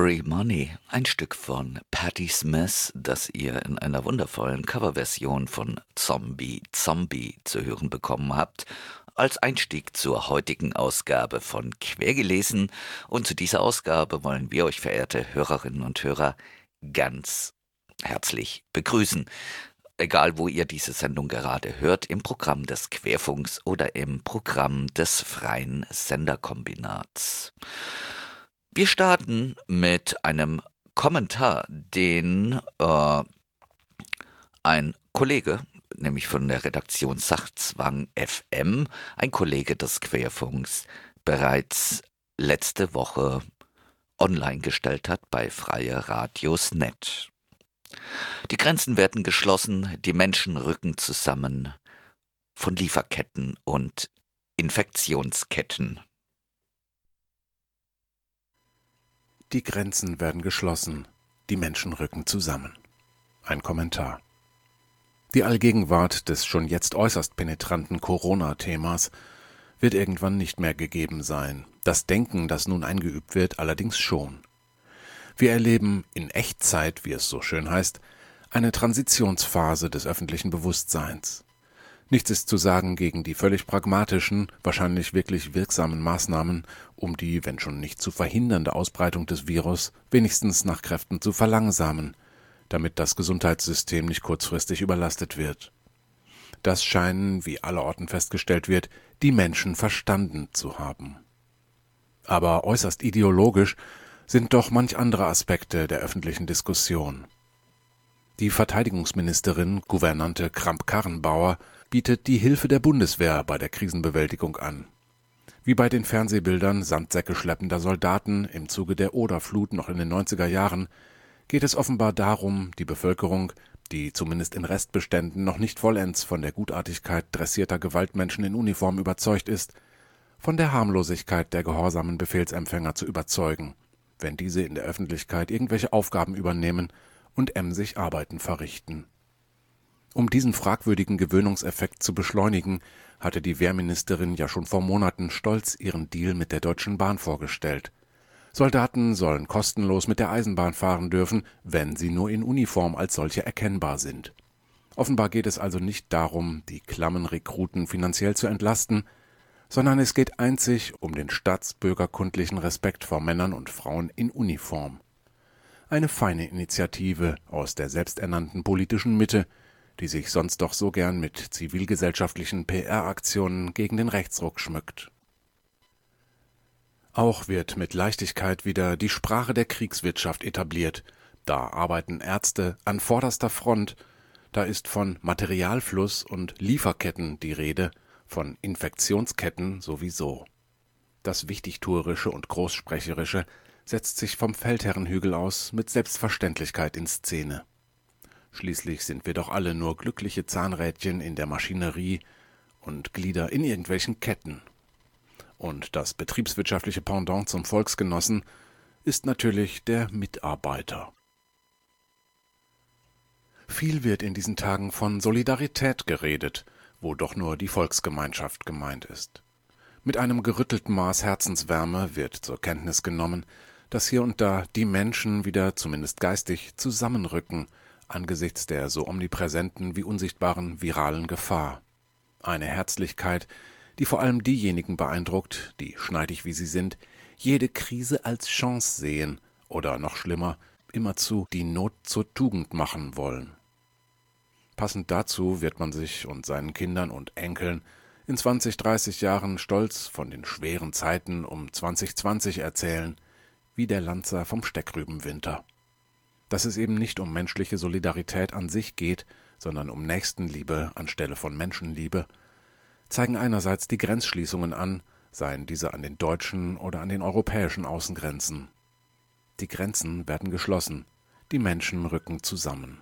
Free Money, ein Stück von Patti Smith, das ihr in einer wundervollen Coverversion von Zombie Zombie zu hören bekommen habt, als Einstieg zur heutigen Ausgabe von Quergelesen. Und zu dieser Ausgabe wollen wir euch, verehrte Hörerinnen und Hörer, ganz herzlich begrüßen. Egal, wo ihr diese Sendung gerade hört, im Programm des Querfunks oder im Programm des freien Senderkombinats. Wir starten mit einem Kommentar, den äh, ein Kollege, nämlich von der Redaktion Sachzwang FM, ein Kollege des Querfunks, bereits letzte Woche online gestellt hat bei Freie Radios Net. Die Grenzen werden geschlossen, die Menschen rücken zusammen von Lieferketten und Infektionsketten. Die Grenzen werden geschlossen, die Menschen rücken zusammen. Ein Kommentar. Die Allgegenwart des schon jetzt äußerst penetranten Corona-Themas wird irgendwann nicht mehr gegeben sein, das Denken, das nun eingeübt wird, allerdings schon. Wir erleben in Echtzeit, wie es so schön heißt, eine Transitionsphase des öffentlichen Bewusstseins. Nichts ist zu sagen gegen die völlig pragmatischen, wahrscheinlich wirklich wirksamen Maßnahmen, um die, wenn schon nicht zu verhindernde Ausbreitung des Virus, wenigstens nach Kräften zu verlangsamen, damit das Gesundheitssystem nicht kurzfristig überlastet wird. Das scheinen, wie allerorten festgestellt wird, die Menschen verstanden zu haben. Aber äußerst ideologisch sind doch manch andere Aspekte der öffentlichen Diskussion. Die Verteidigungsministerin Gouvernante Kramp-Karrenbauer bietet die Hilfe der Bundeswehr bei der Krisenbewältigung an. Wie bei den Fernsehbildern Sandsäcke schleppender Soldaten im Zuge der Oderflut noch in den 90er Jahren geht es offenbar darum, die Bevölkerung, die zumindest in Restbeständen noch nicht vollends von der Gutartigkeit dressierter Gewaltmenschen in Uniform überzeugt ist, von der Harmlosigkeit der gehorsamen Befehlsempfänger zu überzeugen, wenn diese in der Öffentlichkeit irgendwelche Aufgaben übernehmen und emsig Arbeiten verrichten. Um diesen fragwürdigen Gewöhnungseffekt zu beschleunigen, hatte die Wehrministerin ja schon vor Monaten stolz ihren Deal mit der Deutschen Bahn vorgestellt. Soldaten sollen kostenlos mit der Eisenbahn fahren dürfen, wenn sie nur in Uniform als solche erkennbar sind. Offenbar geht es also nicht darum, die klammen Rekruten finanziell zu entlasten, sondern es geht einzig um den staatsbürgerkundlichen Respekt vor Männern und Frauen in Uniform. Eine feine Initiative aus der selbsternannten politischen Mitte, die sich sonst doch so gern mit zivilgesellschaftlichen PR-Aktionen gegen den Rechtsruck schmückt. Auch wird mit Leichtigkeit wieder die Sprache der Kriegswirtschaft etabliert. Da arbeiten Ärzte an vorderster Front, da ist von Materialfluss und Lieferketten die Rede, von Infektionsketten sowieso. Das Wichtigtuerische und Großsprecherische setzt sich vom Feldherrenhügel aus mit Selbstverständlichkeit in Szene. Schließlich sind wir doch alle nur glückliche Zahnrädchen in der Maschinerie und Glieder in irgendwelchen Ketten. Und das betriebswirtschaftliche Pendant zum Volksgenossen ist natürlich der Mitarbeiter. Viel wird in diesen Tagen von Solidarität geredet, wo doch nur die Volksgemeinschaft gemeint ist. Mit einem gerüttelten Maß Herzenswärme wird zur Kenntnis genommen, dass hier und da die Menschen wieder zumindest geistig zusammenrücken angesichts der so omnipräsenten wie unsichtbaren viralen Gefahr. Eine Herzlichkeit, die vor allem diejenigen beeindruckt, die, schneidig wie sie sind, jede Krise als Chance sehen oder noch schlimmer, immerzu die Not zur Tugend machen wollen. Passend dazu wird man sich und seinen Kindern und Enkeln in 20, 30 Jahren stolz von den schweren Zeiten um 2020 erzählen, wie der Lanzer vom Steckrübenwinter dass es eben nicht um menschliche Solidarität an sich geht, sondern um Nächstenliebe anstelle von Menschenliebe, zeigen einerseits die Grenzschließungen an, seien diese an den deutschen oder an den europäischen Außengrenzen. Die Grenzen werden geschlossen, die Menschen rücken zusammen.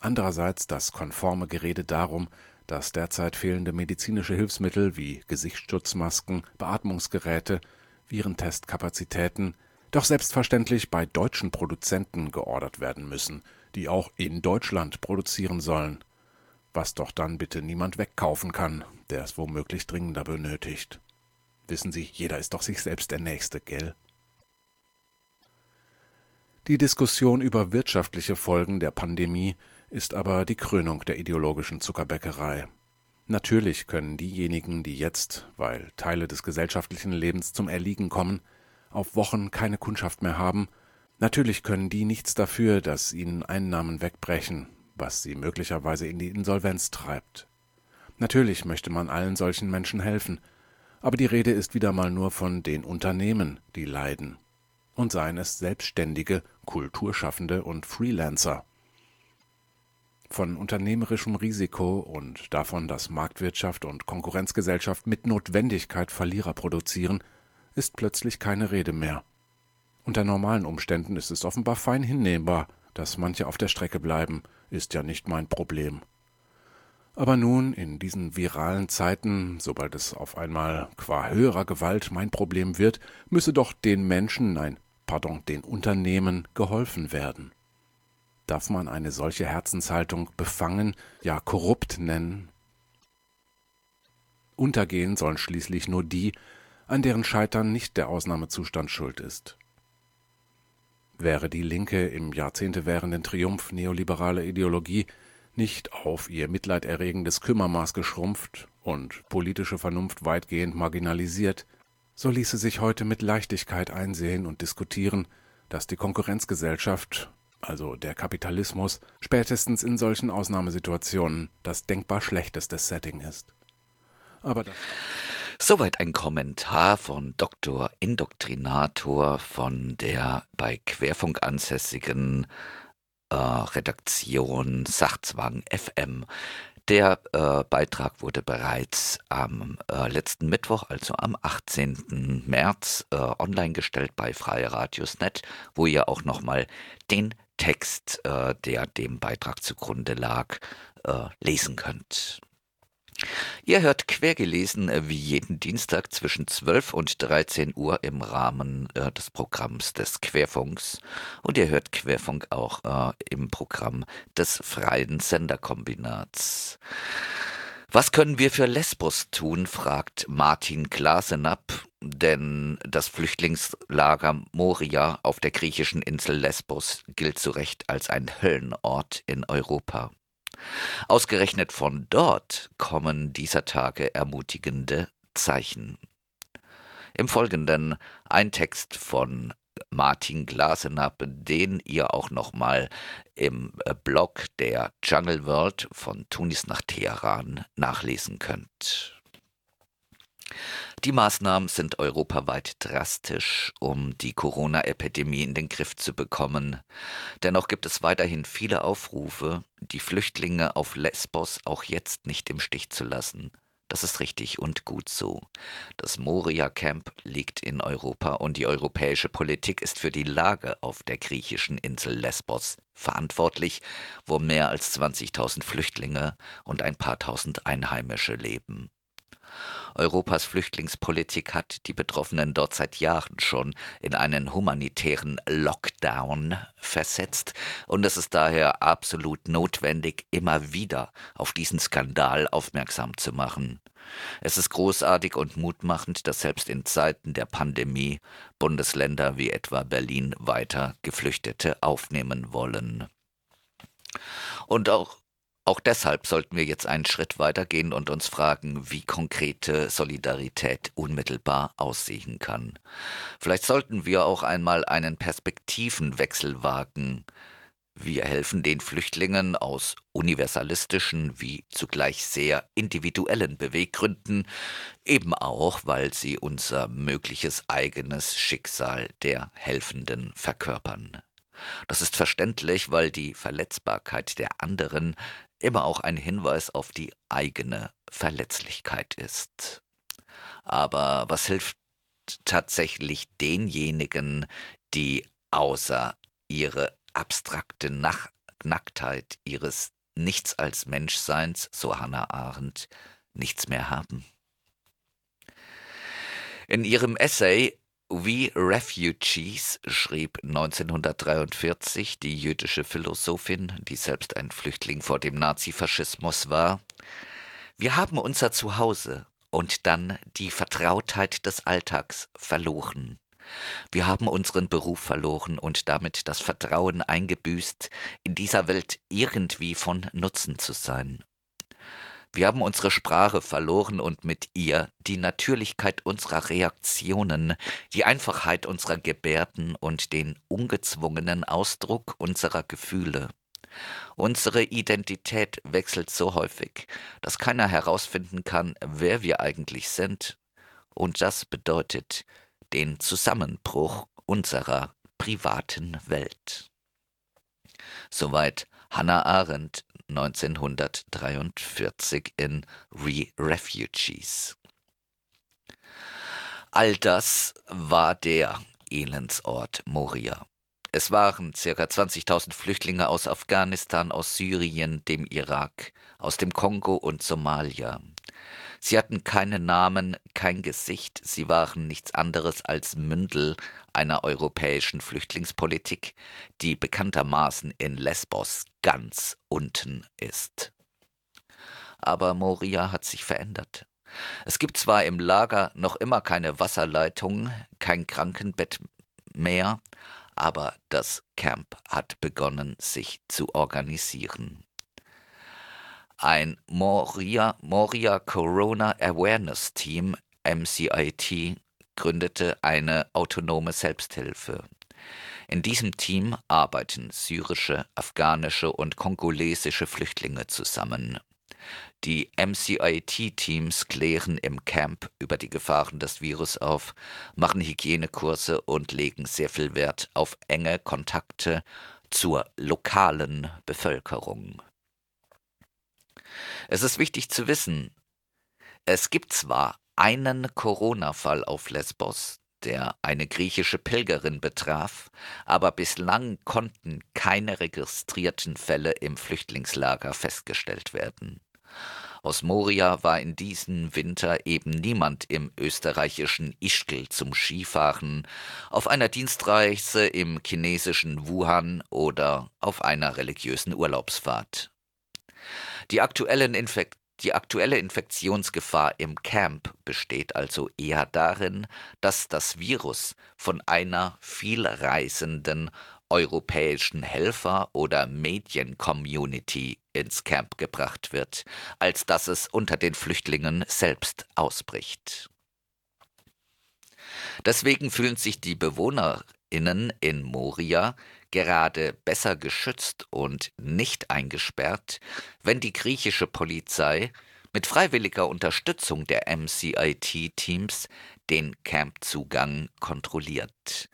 Andererseits das konforme Gerede darum, dass derzeit fehlende medizinische Hilfsmittel wie Gesichtsschutzmasken, Beatmungsgeräte, Virentestkapazitäten doch selbstverständlich bei deutschen Produzenten geordert werden müssen, die auch in Deutschland produzieren sollen, was doch dann bitte niemand wegkaufen kann, der es womöglich dringender benötigt. Wissen Sie, jeder ist doch sich selbst der Nächste, gell? Die Diskussion über wirtschaftliche Folgen der Pandemie ist aber die Krönung der ideologischen Zuckerbäckerei. Natürlich können diejenigen, die jetzt, weil Teile des gesellschaftlichen Lebens zum Erliegen kommen, auf Wochen keine Kundschaft mehr haben, natürlich können die nichts dafür, dass ihnen Einnahmen wegbrechen, was sie möglicherweise in die Insolvenz treibt. Natürlich möchte man allen solchen Menschen helfen, aber die Rede ist wieder mal nur von den Unternehmen, die leiden, und seien es Selbstständige, Kulturschaffende und Freelancer. Von unternehmerischem Risiko und davon, dass Marktwirtschaft und Konkurrenzgesellschaft mit Notwendigkeit Verlierer produzieren, ist plötzlich keine Rede mehr. Unter normalen Umständen ist es offenbar fein hinnehmbar, dass manche auf der Strecke bleiben, ist ja nicht mein Problem. Aber nun, in diesen viralen Zeiten, sobald es auf einmal qua höherer Gewalt mein Problem wird, müsse doch den Menschen, nein, pardon, den Unternehmen geholfen werden. Darf man eine solche Herzenshaltung befangen, ja korrupt nennen? Untergehen sollen schließlich nur die, an deren Scheitern nicht der Ausnahmezustand schuld ist. Wäre die Linke im jahrzehntewährenden Triumph neoliberaler Ideologie nicht auf ihr mitleiderregendes Kümmermaß geschrumpft und politische Vernunft weitgehend marginalisiert, so ließe sich heute mit Leichtigkeit einsehen und diskutieren, dass die Konkurrenzgesellschaft, also der Kapitalismus, spätestens in solchen Ausnahmesituationen das denkbar schlechteste Setting ist. Aber das Soweit ein Kommentar von Dr. Indoktrinator von der bei Querfunk ansässigen äh, Redaktion Sachzwang FM. Der äh, Beitrag wurde bereits am äh, letzten Mittwoch, also am 18. März, äh, online gestellt bei Freie Radiosnet, wo ihr auch nochmal den Text, äh, der dem Beitrag zugrunde lag, äh, lesen könnt. Ihr hört quergelesen äh, wie jeden Dienstag zwischen 12 und 13 Uhr im Rahmen äh, des Programms des Querfunks und ihr hört Querfunk auch äh, im Programm des freien Senderkombinats. Was können wir für Lesbos tun, fragt Martin Glasenapp, denn das Flüchtlingslager Moria auf der griechischen Insel Lesbos gilt zu Recht als ein Höllenort in Europa. Ausgerechnet von dort kommen dieser Tage ermutigende Zeichen. Im Folgenden ein Text von Martin Glasenapp, den ihr auch nochmal im äh, Blog der Jungle World von Tunis nach Teheran nachlesen könnt. Die Maßnahmen sind europaweit drastisch, um die Corona-Epidemie in den Griff zu bekommen. Dennoch gibt es weiterhin viele Aufrufe, die Flüchtlinge auf Lesbos auch jetzt nicht im Stich zu lassen. Das ist richtig und gut so. Das Moria-Camp liegt in Europa und die europäische Politik ist für die Lage auf der griechischen Insel Lesbos verantwortlich, wo mehr als 20.000 Flüchtlinge und ein paar tausend Einheimische leben. Europas Flüchtlingspolitik hat die Betroffenen dort seit Jahren schon in einen humanitären Lockdown versetzt, und es ist daher absolut notwendig, immer wieder auf diesen Skandal aufmerksam zu machen. Es ist großartig und mutmachend, dass selbst in Zeiten der Pandemie Bundesländer wie etwa Berlin weiter Geflüchtete aufnehmen wollen. Und auch auch deshalb sollten wir jetzt einen Schritt weitergehen und uns fragen, wie konkrete Solidarität unmittelbar aussehen kann. Vielleicht sollten wir auch einmal einen Perspektivenwechsel wagen. Wir helfen den Flüchtlingen aus universalistischen wie zugleich sehr individuellen Beweggründen, eben auch, weil sie unser mögliches eigenes Schicksal der Helfenden verkörpern. Das ist verständlich, weil die Verletzbarkeit der anderen immer auch ein Hinweis auf die eigene Verletzlichkeit ist. Aber was hilft tatsächlich denjenigen, die außer ihre abstrakte Nach Nacktheit ihres Nichts als Menschseins, so Hannah Arendt, nichts mehr haben? In ihrem Essay We Refugees schrieb 1943 die jüdische Philosophin, die selbst ein Flüchtling vor dem Nazifaschismus war. Wir haben unser Zuhause und dann die Vertrautheit des Alltags verloren. Wir haben unseren Beruf verloren und damit das Vertrauen eingebüßt, in dieser Welt irgendwie von Nutzen zu sein. Wir haben unsere Sprache verloren und mit ihr die Natürlichkeit unserer Reaktionen, die Einfachheit unserer Gebärden und den ungezwungenen Ausdruck unserer Gefühle. Unsere Identität wechselt so häufig, dass keiner herausfinden kann, wer wir eigentlich sind, und das bedeutet den Zusammenbruch unserer privaten Welt. Soweit Hannah Arendt 1943 in Re-Refugees. All das war der Elendsort Moria. Es waren ca. 20.000 Flüchtlinge aus Afghanistan, aus Syrien, dem Irak, aus dem Kongo und Somalia. Sie hatten keinen Namen, kein Gesicht, sie waren nichts anderes als Mündel einer europäischen Flüchtlingspolitik, die bekanntermaßen in Lesbos ganz unten ist. Aber Moria hat sich verändert. Es gibt zwar im Lager noch immer keine Wasserleitung, kein Krankenbett mehr, aber das Camp hat begonnen, sich zu organisieren. Ein Moria, Moria Corona Awareness Team, MCIT, gründete eine autonome Selbsthilfe. In diesem Team arbeiten syrische, afghanische und kongolesische Flüchtlinge zusammen. Die MCIT-Teams klären im Camp über die Gefahren des Virus auf, machen Hygienekurse und legen sehr viel Wert auf enge Kontakte zur lokalen Bevölkerung. Es ist wichtig zu wissen, es gibt zwar einen Corona-Fall auf Lesbos, der eine griechische Pilgerin betraf, aber bislang konnten keine registrierten Fälle im Flüchtlingslager festgestellt werden. Aus Moria war in diesem Winter eben niemand im österreichischen Ischgl zum Skifahren, auf einer Dienstreise im chinesischen Wuhan oder auf einer religiösen Urlaubsfahrt. Die Infekt die aktuelle Infektionsgefahr im Camp besteht also eher darin, dass das Virus von einer vielreisenden europäischen Helfer oder Medien-Community ins Camp gebracht wird, als dass es unter den Flüchtlingen selbst ausbricht. Deswegen fühlen sich die BewohnerInnen in Moria gerade besser geschützt und nicht eingesperrt, wenn die griechische Polizei mit freiwilliger Unterstützung der MCIT-Teams den Campzugang kontrolliert.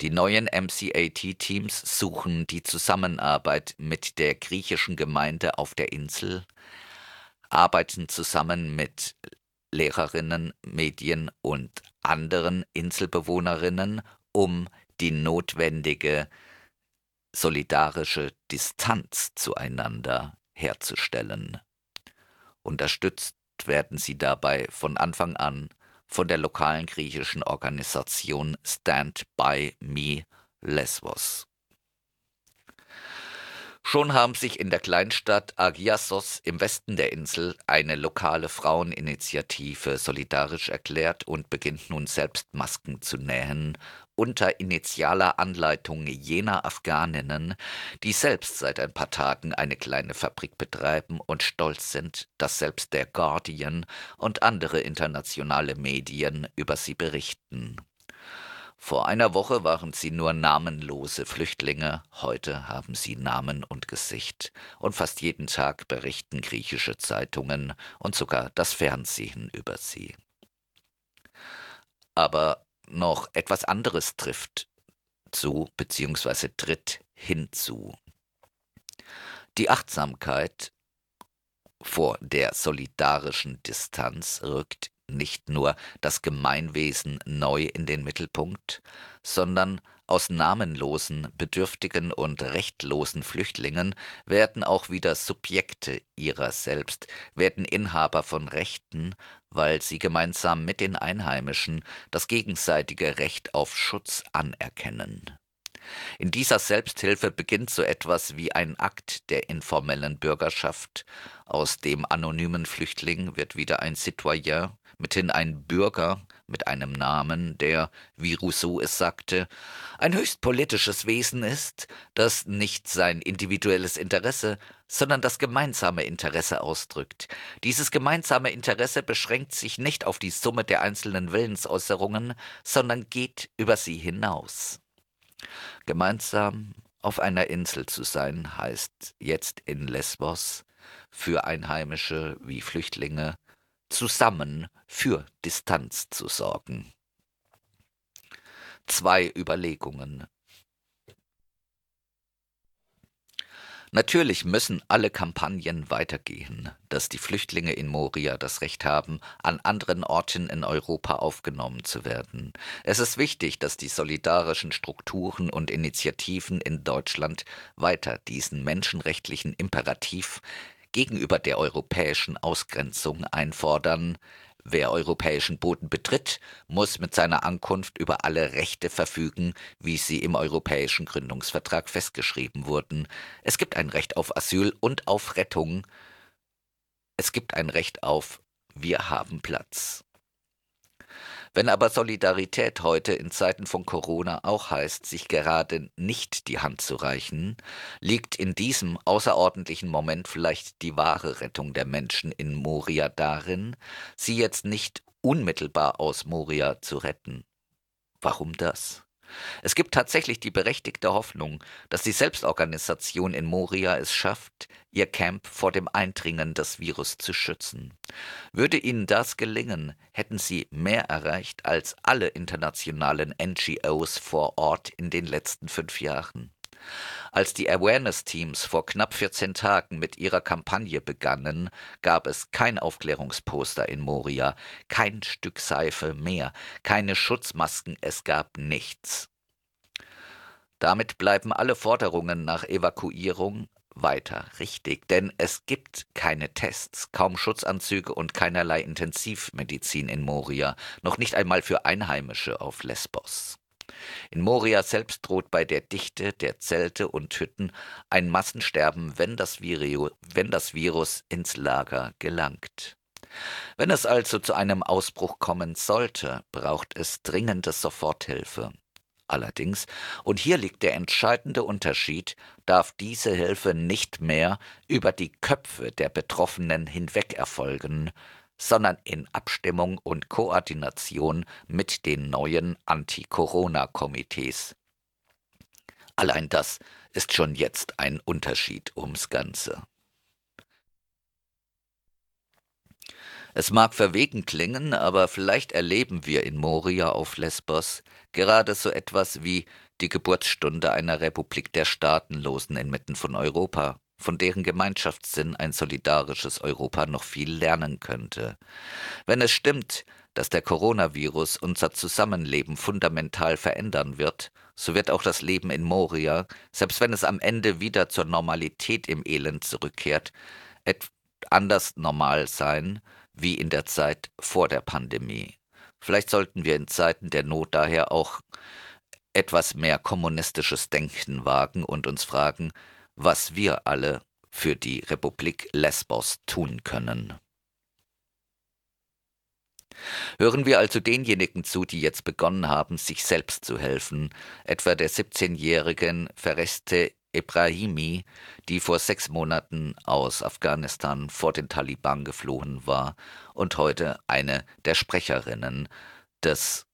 Die neuen MCAT-Teams suchen die Zusammenarbeit mit der griechischen Gemeinde auf der Insel, arbeiten zusammen mit Lehrerinnen, Medien und anderen Inselbewohnerinnen, um die notwendige solidarische Distanz zueinander herzustellen. Unterstützt werden sie dabei von Anfang an von der lokalen griechischen Organisation Stand by Me Lesbos. Schon haben sich in der Kleinstadt Agiassos im Westen der Insel eine lokale Fraueninitiative solidarisch erklärt und beginnt nun selbst Masken zu nähen unter initialer Anleitung jener Afghaninnen, die selbst seit ein paar Tagen eine kleine Fabrik betreiben und stolz sind, dass selbst der Guardian und andere internationale Medien über sie berichten. Vor einer Woche waren sie nur namenlose Flüchtlinge, heute haben sie Namen und Gesicht, und fast jeden Tag berichten griechische Zeitungen und sogar das Fernsehen über sie. Aber noch etwas anderes trifft zu bzw. tritt hinzu. Die Achtsamkeit vor der solidarischen Distanz rückt nicht nur das Gemeinwesen neu in den Mittelpunkt, sondern aus namenlosen, bedürftigen und rechtlosen Flüchtlingen werden auch wieder Subjekte ihrer selbst, werden Inhaber von Rechten, weil sie gemeinsam mit den Einheimischen das gegenseitige Recht auf Schutz anerkennen. In dieser Selbsthilfe beginnt so etwas wie ein Akt der informellen Bürgerschaft. Aus dem anonymen Flüchtling wird wieder ein Citoyen, mithin ein Bürger mit einem Namen, der, wie Rousseau es sagte, ein höchst politisches Wesen ist, das nicht sein individuelles Interesse, sondern das gemeinsame Interesse ausdrückt. Dieses gemeinsame Interesse beschränkt sich nicht auf die Summe der einzelnen Willensäußerungen, sondern geht über sie hinaus. Gemeinsam auf einer Insel zu sein, heißt jetzt in Lesbos für Einheimische wie Flüchtlinge zusammen für Distanz zu sorgen. Zwei Überlegungen. Natürlich müssen alle Kampagnen weitergehen, dass die Flüchtlinge in Moria das Recht haben, an anderen Orten in Europa aufgenommen zu werden. Es ist wichtig, dass die solidarischen Strukturen und Initiativen in Deutschland weiter diesen menschenrechtlichen Imperativ gegenüber der europäischen Ausgrenzung einfordern, Wer europäischen Boden betritt, muss mit seiner Ankunft über alle Rechte verfügen, wie sie im europäischen Gründungsvertrag festgeschrieben wurden. Es gibt ein Recht auf Asyl und auf Rettung. Es gibt ein Recht auf Wir haben Platz. Wenn aber Solidarität heute in Zeiten von Corona auch heißt, sich gerade nicht die Hand zu reichen, liegt in diesem außerordentlichen Moment vielleicht die wahre Rettung der Menschen in Moria darin, sie jetzt nicht unmittelbar aus Moria zu retten. Warum das? Es gibt tatsächlich die berechtigte Hoffnung, dass die Selbstorganisation in Moria es schafft, ihr Camp vor dem Eindringen des Virus zu schützen. Würde ihnen das gelingen, hätten sie mehr erreicht als alle internationalen NGOs vor Ort in den letzten fünf Jahren. Als die Awareness-Teams vor knapp 14 Tagen mit ihrer Kampagne begannen, gab es kein Aufklärungsposter in Moria, kein Stück Seife mehr, keine Schutzmasken, es gab nichts. Damit bleiben alle Forderungen nach Evakuierung weiter richtig, denn es gibt keine Tests, kaum Schutzanzüge und keinerlei Intensivmedizin in Moria, noch nicht einmal für Einheimische auf Lesbos. In Moria selbst droht bei der Dichte der Zelte und Hütten ein Massensterben, wenn das, wenn das Virus ins Lager gelangt. Wenn es also zu einem Ausbruch kommen sollte, braucht es dringende Soforthilfe. Allerdings, und hier liegt der entscheidende Unterschied, darf diese Hilfe nicht mehr über die Köpfe der Betroffenen hinweg erfolgen, sondern in Abstimmung und Koordination mit den neuen Anti-Corona-Komitees. Allein das ist schon jetzt ein Unterschied ums Ganze. Es mag verwegen klingen, aber vielleicht erleben wir in Moria auf Lesbos gerade so etwas wie die Geburtsstunde einer Republik der Staatenlosen inmitten von Europa von deren Gemeinschaftssinn ein solidarisches Europa noch viel lernen könnte. Wenn es stimmt, dass der Coronavirus unser Zusammenleben fundamental verändern wird, so wird auch das Leben in Moria, selbst wenn es am Ende wieder zur Normalität im Elend zurückkehrt, anders normal sein wie in der Zeit vor der Pandemie. Vielleicht sollten wir in Zeiten der Not daher auch etwas mehr kommunistisches Denken wagen und uns fragen, was wir alle für die Republik Lesbos tun können. Hören wir also denjenigen zu, die jetzt begonnen haben, sich selbst zu helfen, etwa der 17-jährigen Fereste Ebrahimi, die vor sechs Monaten aus Afghanistan vor den Taliban geflohen war und heute eine der Sprecherinnen des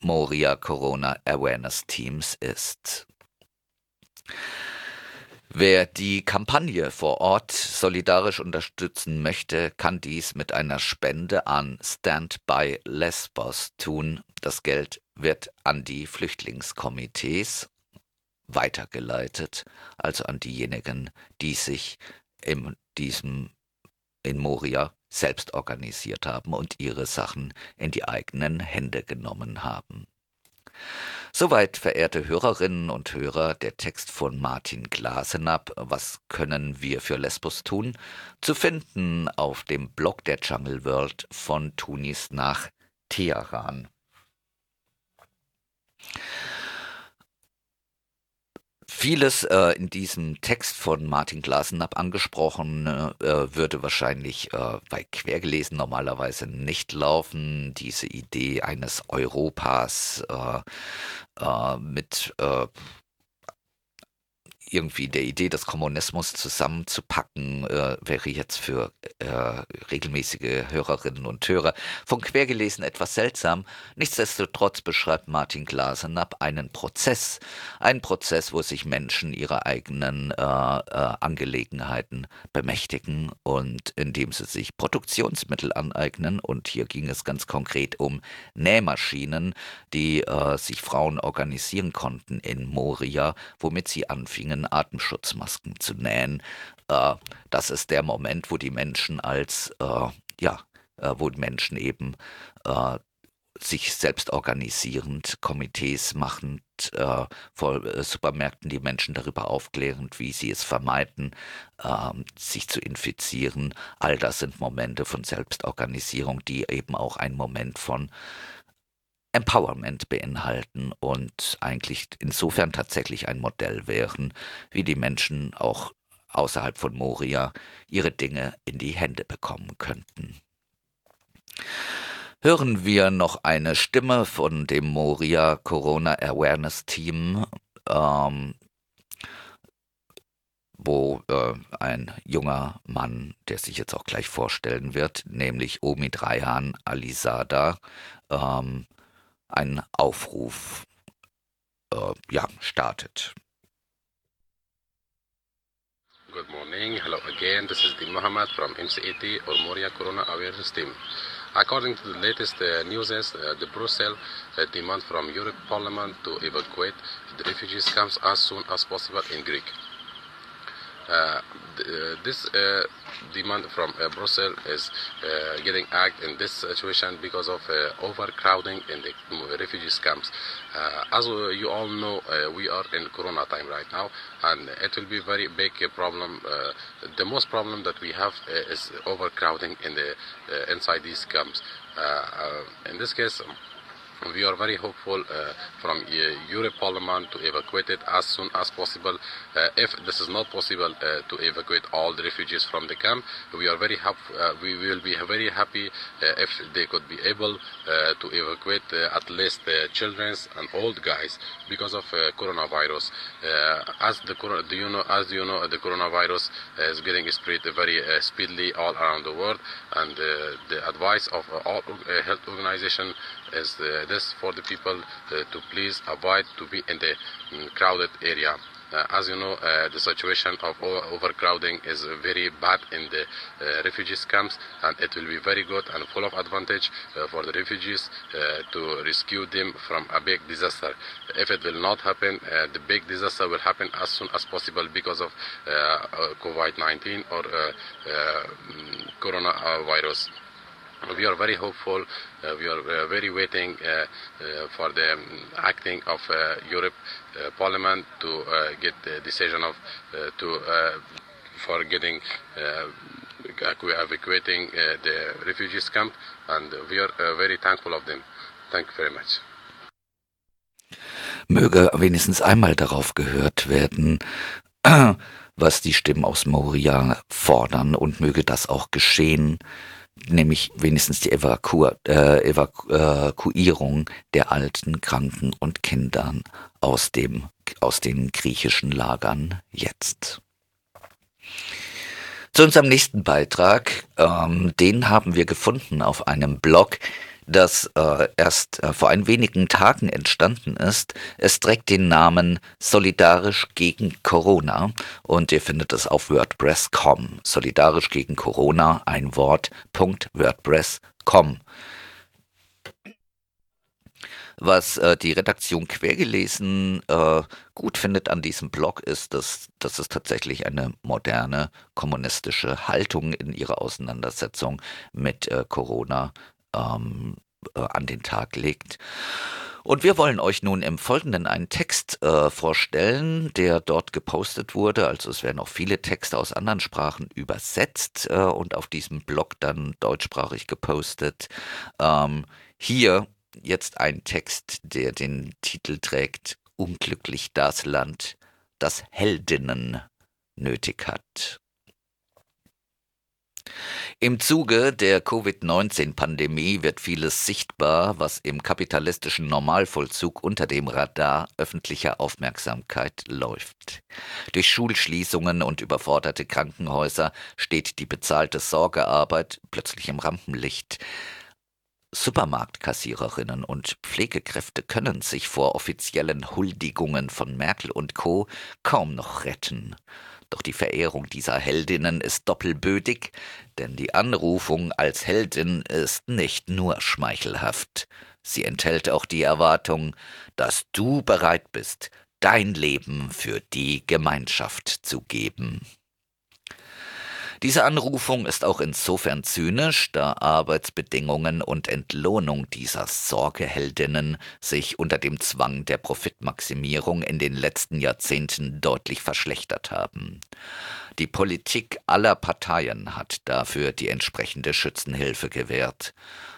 Moria Corona Awareness Teams ist. Wer die Kampagne vor Ort solidarisch unterstützen möchte, kann dies mit einer Spende an Stand by Lesbos tun. Das Geld wird an die Flüchtlingskomitees weitergeleitet, also an diejenigen, die sich in diesem in Moria selbst organisiert haben und ihre Sachen in die eigenen Hände genommen haben. Soweit, verehrte Hörerinnen und Hörer, der Text von Martin Glasenapp. Was können wir für Lesbos tun? Zu finden auf dem Blog der Jungle World von Tunis nach Teheran. Vieles äh, in diesem Text von Martin Glasenapp angesprochen äh, würde wahrscheinlich äh, bei Quergelesen normalerweise nicht laufen. Diese Idee eines Europas äh, äh, mit äh, irgendwie der Idee des Kommunismus zusammenzupacken, äh, wäre jetzt für äh, regelmäßige Hörerinnen und Hörer von Quergelesen etwas seltsam. Nichtsdestotrotz beschreibt Martin Glasenapp einen Prozess, einen Prozess, wo sich Menschen ihre eigenen äh, äh Angelegenheiten bemächtigen und indem sie sich Produktionsmittel aneignen. Und hier ging es ganz konkret um Nähmaschinen, die äh, sich Frauen organisieren konnten in Moria, womit sie anfingen, Atemschutzmasken zu nähen. Äh, das ist der Moment, wo die Menschen als, äh, ja, äh, wo Menschen eben äh, sich selbst organisierend, Komitees machend, äh, vor äh, Supermärkten die Menschen darüber aufklärend, wie sie es vermeiden, äh, sich zu infizieren. All das sind Momente von Selbstorganisierung, die eben auch ein Moment von Empowerment beinhalten und eigentlich insofern tatsächlich ein Modell wären, wie die Menschen auch außerhalb von Moria ihre Dinge in die Hände bekommen könnten. Hören wir noch eine Stimme von dem Moria Corona Awareness Team, ähm, wo äh, ein junger Mann, der sich jetzt auch gleich vorstellen wird, nämlich Omid Raihan Alisada, ähm, einen Aufruf äh, ja, startet. Good morning. Hello again. This is Dean Muhammad from MCAT or Moria Corona Awareness Team. According to the latest uh, news, uh, the Brussels uh, demand from Europe Parliament to evacuate the refugees camps as soon as possible in Greek. Uh, uh, this uh, demand from uh, Brussels is uh, getting acted in this situation because of uh, overcrowding in the refugees camps. as you all know, we are in Corona time right now, and it will be very big problem. the most problem that we have is overcrowding in the inside these camps. in this case we are very hopeful uh, from uh, Europe Parliament to evacuate it as soon as possible. Uh, if this is not possible uh, to evacuate all the refugees from the camp, we are very happy. Uh, we will be very happy uh, if they could be able to evacuate at least the children and old guys because of coronavirus. as the do you know, as you know, the coronavirus is getting spread very speedily all around the world, and the advice of all health organizations is this for the people uh, to please avoid to be in the um, crowded area. Uh, as you know, uh, the situation of overcrowding is very bad in the uh, refugees camps, and it will be very good and full of advantage uh, for the refugees uh, to rescue them from a big disaster. If it will not happen, the big disaster will happen as soon as possible because of COVID-19 or mm, coronavirus we are very hopeful. Uh, we are uh, very waiting uh, for the acting of Europe Parliament to get the decision of to for getting evacuating the refugees camp, and we are very thankful of them. Thank you very much. Möge wenigstens einmal darauf gehört werden, was die Stimmen aus Moria fordern und möge das auch geschehen nämlich wenigstens die Evaku äh, Evakuierung der Alten, Kranken und Kindern aus, dem, aus den griechischen Lagern jetzt. Zu unserem nächsten Beitrag, ähm, den haben wir gefunden auf einem Blog, das äh, erst äh, vor ein wenigen Tagen entstanden ist. Es trägt den Namen Solidarisch gegen Corona und ihr findet es auf WordPress.com. Solidarisch gegen Corona, ein Wort, WordPress.com. Was äh, die Redaktion quergelesen äh, gut findet an diesem Blog ist, dass, dass es tatsächlich eine moderne kommunistische Haltung in ihrer Auseinandersetzung mit äh, Corona ähm, äh, an den Tag legt. Und wir wollen euch nun im Folgenden einen Text äh, vorstellen, der dort gepostet wurde. Also es werden auch viele Texte aus anderen Sprachen übersetzt äh, und auf diesem Blog dann deutschsprachig gepostet. Ähm, hier jetzt ein Text, der den Titel trägt Unglücklich das Land, das Heldinnen nötig hat. Im Zuge der Covid-19-Pandemie wird vieles sichtbar, was im kapitalistischen Normalvollzug unter dem Radar öffentlicher Aufmerksamkeit läuft. Durch Schulschließungen und überforderte Krankenhäuser steht die bezahlte Sorgearbeit plötzlich im Rampenlicht. Supermarktkassiererinnen und Pflegekräfte können sich vor offiziellen Huldigungen von Merkel und Co. kaum noch retten. Doch die Verehrung dieser Heldinnen ist doppelbödig, denn die Anrufung als Heldin ist nicht nur schmeichelhaft, sie enthält auch die Erwartung, dass du bereit bist, dein Leben für die Gemeinschaft zu geben. Diese Anrufung ist auch insofern zynisch, da Arbeitsbedingungen und Entlohnung dieser Sorgeheldinnen sich unter dem Zwang der Profitmaximierung in den letzten Jahrzehnten deutlich verschlechtert haben. Die Politik aller Parteien hat dafür die entsprechende Schützenhilfe gewährt.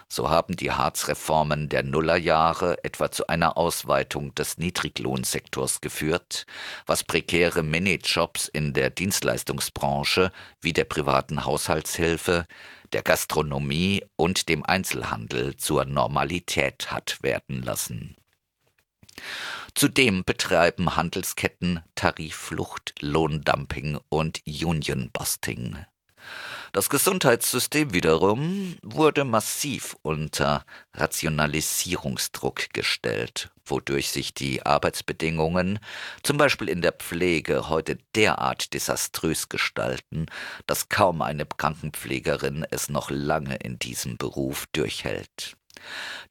So haben die Harzreformen der Nullerjahre etwa zu einer Ausweitung des Niedriglohnsektors geführt, was prekäre Minijobs in der Dienstleistungsbranche wie der privaten Haushaltshilfe, der Gastronomie und dem Einzelhandel zur Normalität hat werden lassen. Zudem betreiben Handelsketten Tarifflucht, Lohndumping und Unionbusting. Das Gesundheitssystem wiederum wurde massiv unter Rationalisierungsdruck gestellt, wodurch sich die Arbeitsbedingungen, zum Beispiel in der Pflege, heute derart desaströs gestalten, dass kaum eine Krankenpflegerin es noch lange in diesem Beruf durchhält.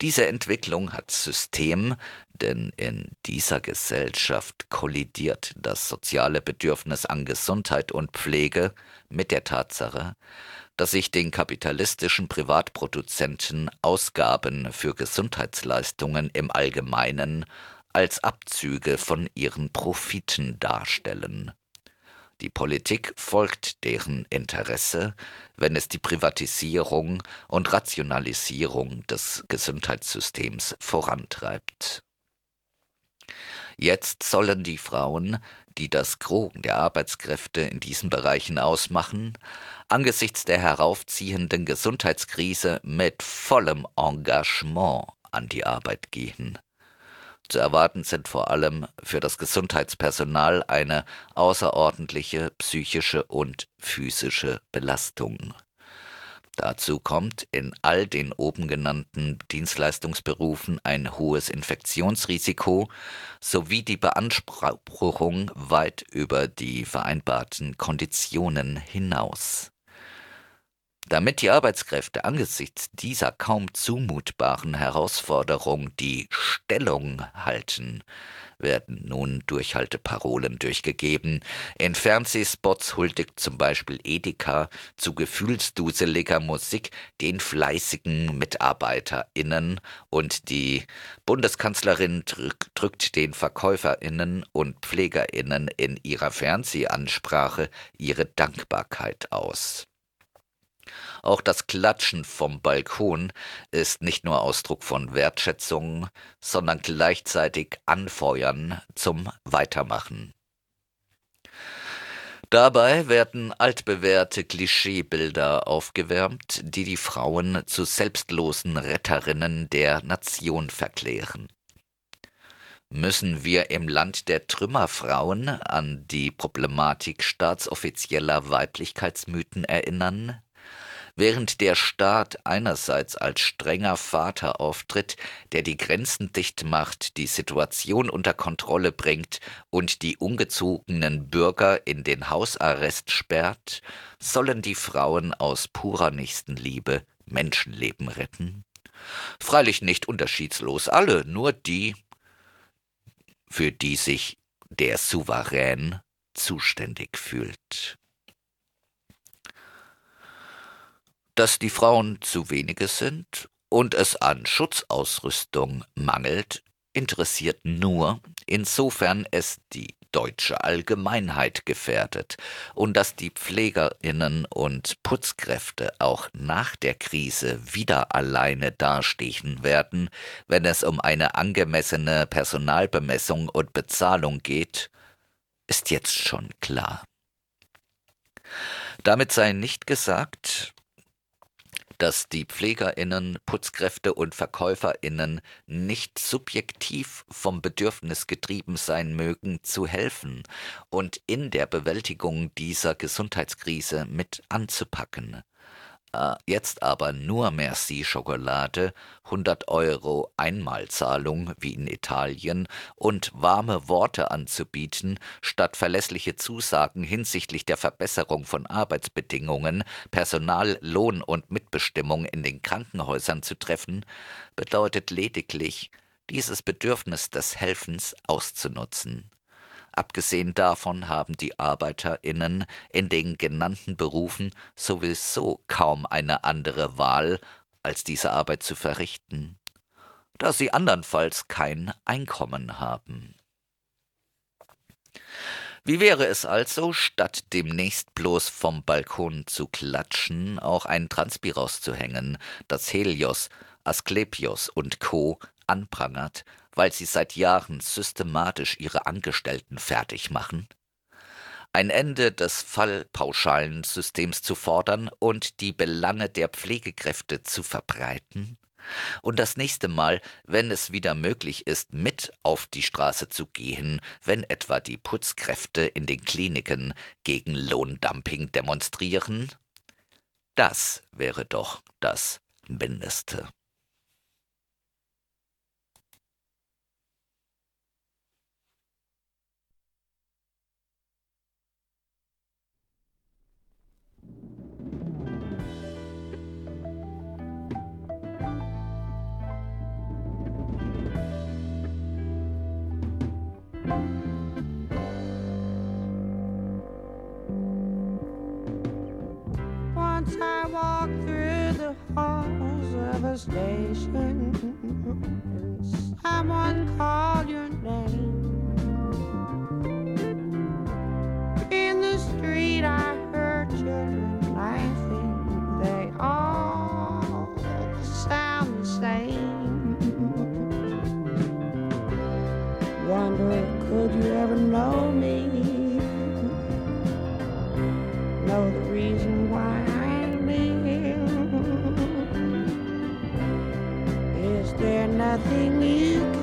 Diese Entwicklung hat System, denn in dieser Gesellschaft kollidiert das soziale Bedürfnis an Gesundheit und Pflege mit der Tatsache, dass sich den kapitalistischen Privatproduzenten Ausgaben für Gesundheitsleistungen im Allgemeinen als Abzüge von ihren Profiten darstellen die Politik folgt deren Interesse, wenn es die Privatisierung und Rationalisierung des Gesundheitssystems vorantreibt. Jetzt sollen die Frauen, die das Gros der Arbeitskräfte in diesen Bereichen ausmachen, angesichts der heraufziehenden Gesundheitskrise mit vollem Engagement an die Arbeit gehen. Zu erwarten sind vor allem für das Gesundheitspersonal eine außerordentliche psychische und physische Belastung. Dazu kommt in all den oben genannten Dienstleistungsberufen ein hohes Infektionsrisiko sowie die Beanspruchung weit über die vereinbarten Konditionen hinaus. Damit die Arbeitskräfte angesichts dieser kaum zumutbaren Herausforderung die Stellung halten, werden nun Durchhalteparolen durchgegeben. In Fernsehspots huldigt zum Beispiel Edeka zu gefühlsduseliger Musik den fleißigen MitarbeiterInnen und die Bundeskanzlerin drückt den VerkäuferInnen und PflegerInnen in ihrer Fernsehansprache ihre Dankbarkeit aus. Auch das Klatschen vom Balkon ist nicht nur Ausdruck von Wertschätzung, sondern gleichzeitig Anfeuern zum Weitermachen. Dabei werden altbewährte Klischeebilder aufgewärmt, die die Frauen zu selbstlosen Retterinnen der Nation verklären. Müssen wir im Land der Trümmerfrauen an die Problematik staatsoffizieller Weiblichkeitsmythen erinnern, Während der Staat einerseits als strenger Vater auftritt, der die Grenzen dicht macht, die Situation unter Kontrolle bringt und die ungezogenen Bürger in den Hausarrest sperrt, sollen die Frauen aus purer Nächstenliebe Menschenleben retten? Freilich nicht unterschiedslos alle, nur die, für die sich der Souverän zuständig fühlt. Dass die Frauen zu wenige sind und es an Schutzausrüstung mangelt, interessiert nur, insofern es die deutsche Allgemeinheit gefährdet und dass die Pflegerinnen und Putzkräfte auch nach der Krise wieder alleine dastehen werden, wenn es um eine angemessene Personalbemessung und Bezahlung geht, ist jetzt schon klar. Damit sei nicht gesagt, dass die Pflegerinnen, Putzkräfte und Verkäuferinnen nicht subjektiv vom Bedürfnis getrieben sein mögen, zu helfen und in der Bewältigung dieser Gesundheitskrise mit anzupacken. Äh, jetzt aber nur Merci-Schokolade, 100 Euro Einmalzahlung wie in Italien und warme Worte anzubieten, statt verlässliche Zusagen hinsichtlich der Verbesserung von Arbeitsbedingungen, Personal, Lohn und Mitbestimmung in den Krankenhäusern zu treffen, bedeutet lediglich, dieses Bedürfnis des Helfens auszunutzen. Abgesehen davon haben die Arbeiterinnen in den genannten Berufen sowieso kaum eine andere Wahl, als diese Arbeit zu verrichten, da sie andernfalls kein Einkommen haben. Wie wäre es also, statt demnächst bloß vom Balkon zu klatschen, auch ein Transpi rauszuhängen, das Helios, Asklepios und Co. anprangert, weil sie seit Jahren systematisch ihre Angestellten fertig machen? Ein Ende des Fallpauschalensystems zu fordern und die Belange der Pflegekräfte zu verbreiten? Und das nächste Mal, wenn es wieder möglich ist, mit auf die Straße zu gehen, wenn etwa die Putzkräfte in den Kliniken gegen Lohndumping demonstrieren? Das wäre doch das Mindeste. I walked through the halls of a station, someone called your name. In the street, I heard children laughing. They all sound the same. Wonder, could you ever know me? Nothing you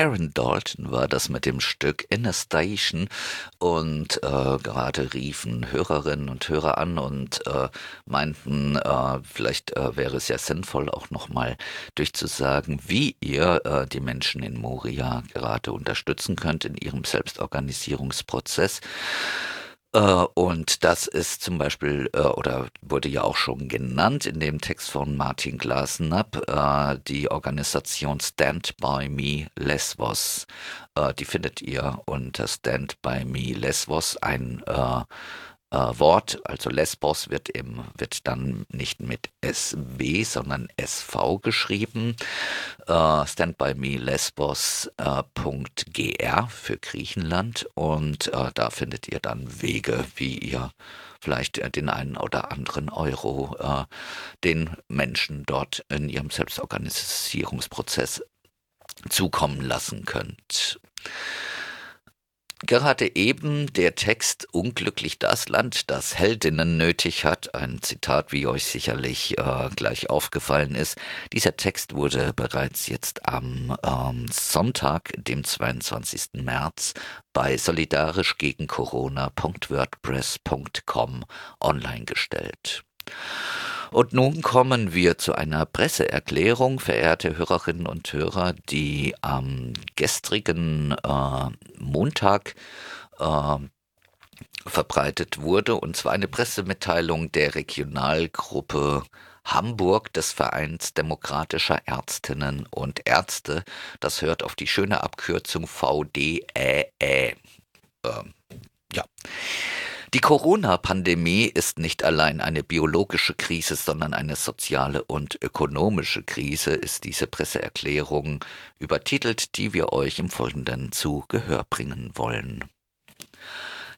Karen Dalton war das mit dem Stück In a Station und äh, gerade riefen Hörerinnen und Hörer an und äh, meinten, äh, vielleicht äh, wäre es ja sinnvoll, auch nochmal durchzusagen, wie ihr äh, die Menschen in Moria gerade unterstützen könnt in ihrem Selbstorganisierungsprozess. Äh, Und das ist zum Beispiel, äh, oder wurde ja auch schon genannt in dem Text von Martin Glasenapp, äh, die Organisation Stand By Me Lesvos. Äh, Die findet ihr unter Stand By Me Lesvos, ein äh, Wort, also Lesbos wird im, wird dann nicht mit SB, sondern SV geschrieben. Äh, standbymелesbos.gr für Griechenland und äh, da findet ihr dann Wege, wie ihr vielleicht den einen oder anderen Euro äh, den Menschen dort in ihrem Selbstorganisierungsprozess zukommen lassen könnt. Gerade eben der Text Unglücklich das Land, das Heldinnen nötig hat, ein Zitat, wie euch sicherlich äh, gleich aufgefallen ist. Dieser Text wurde bereits jetzt am ähm, Sonntag, dem 22. März, bei solidarisch gegen online gestellt. Und nun kommen wir zu einer Presseerklärung, verehrte Hörerinnen und Hörer, die am gestrigen äh, Montag äh, verbreitet wurde, und zwar eine Pressemitteilung der Regionalgruppe Hamburg des Vereins Demokratischer Ärztinnen und Ärzte. Das hört auf die schöne Abkürzung VDÄE. Äh, ja. Die Corona-Pandemie ist nicht allein eine biologische Krise, sondern eine soziale und ökonomische Krise, ist diese Presseerklärung übertitelt, die wir euch im Folgenden zu Gehör bringen wollen.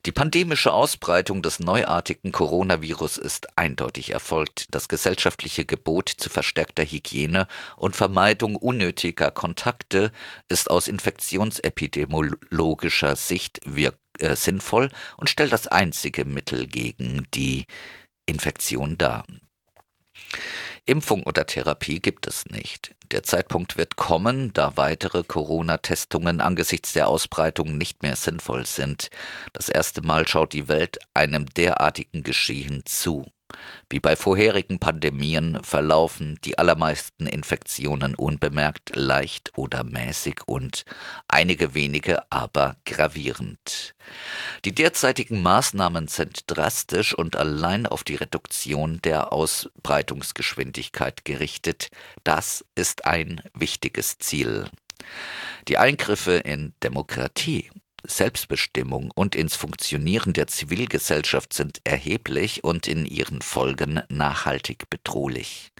Die pandemische Ausbreitung des neuartigen Coronavirus ist eindeutig erfolgt. Das gesellschaftliche Gebot zu verstärkter Hygiene und Vermeidung unnötiger Kontakte ist aus infektionsepidemiologischer Sicht wirk äh, sinnvoll und stellt das einzige Mittel gegen die Infektion dar. Impfung oder Therapie gibt es nicht. Der Zeitpunkt wird kommen, da weitere Corona-Testungen angesichts der Ausbreitung nicht mehr sinnvoll sind. Das erste Mal schaut die Welt einem derartigen Geschehen zu. Wie bei vorherigen Pandemien verlaufen die allermeisten Infektionen unbemerkt, leicht oder mäßig und einige wenige aber gravierend. Die derzeitigen Maßnahmen sind drastisch und allein auf die Reduktion der Ausbreitungsgeschwindigkeit gerichtet. Das ist ein wichtiges Ziel. Die Eingriffe in Demokratie Selbstbestimmung und ins Funktionieren der Zivilgesellschaft sind erheblich und in ihren Folgen nachhaltig bedrohlich.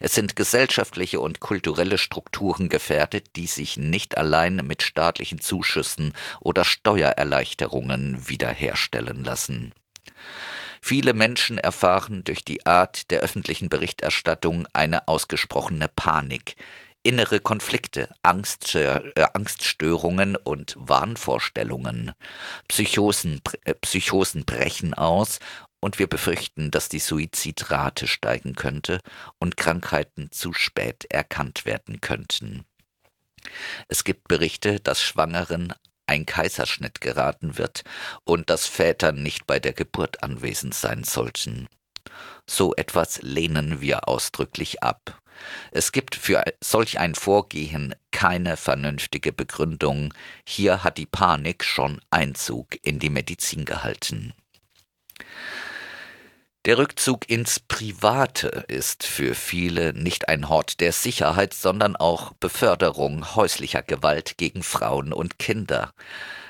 Es sind gesellschaftliche und kulturelle Strukturen gefährdet, die sich nicht allein mit staatlichen Zuschüssen oder Steuererleichterungen wiederherstellen lassen. Viele Menschen erfahren durch die Art der öffentlichen Berichterstattung eine ausgesprochene Panik, innere Konflikte, äh, Angststörungen und Wahnvorstellungen. Psychosen, äh, Psychosen brechen aus und wir befürchten, dass die Suizidrate steigen könnte und Krankheiten zu spät erkannt werden könnten. Es gibt Berichte, dass Schwangeren ein Kaiserschnitt geraten wird und dass Väter nicht bei der Geburt anwesend sein sollten. So etwas lehnen wir ausdrücklich ab. Es gibt für solch ein Vorgehen keine vernünftige Begründung. Hier hat die Panik schon Einzug in die Medizin gehalten. Der Rückzug ins Private ist für viele nicht ein Hort der Sicherheit, sondern auch Beförderung häuslicher Gewalt gegen Frauen und Kinder.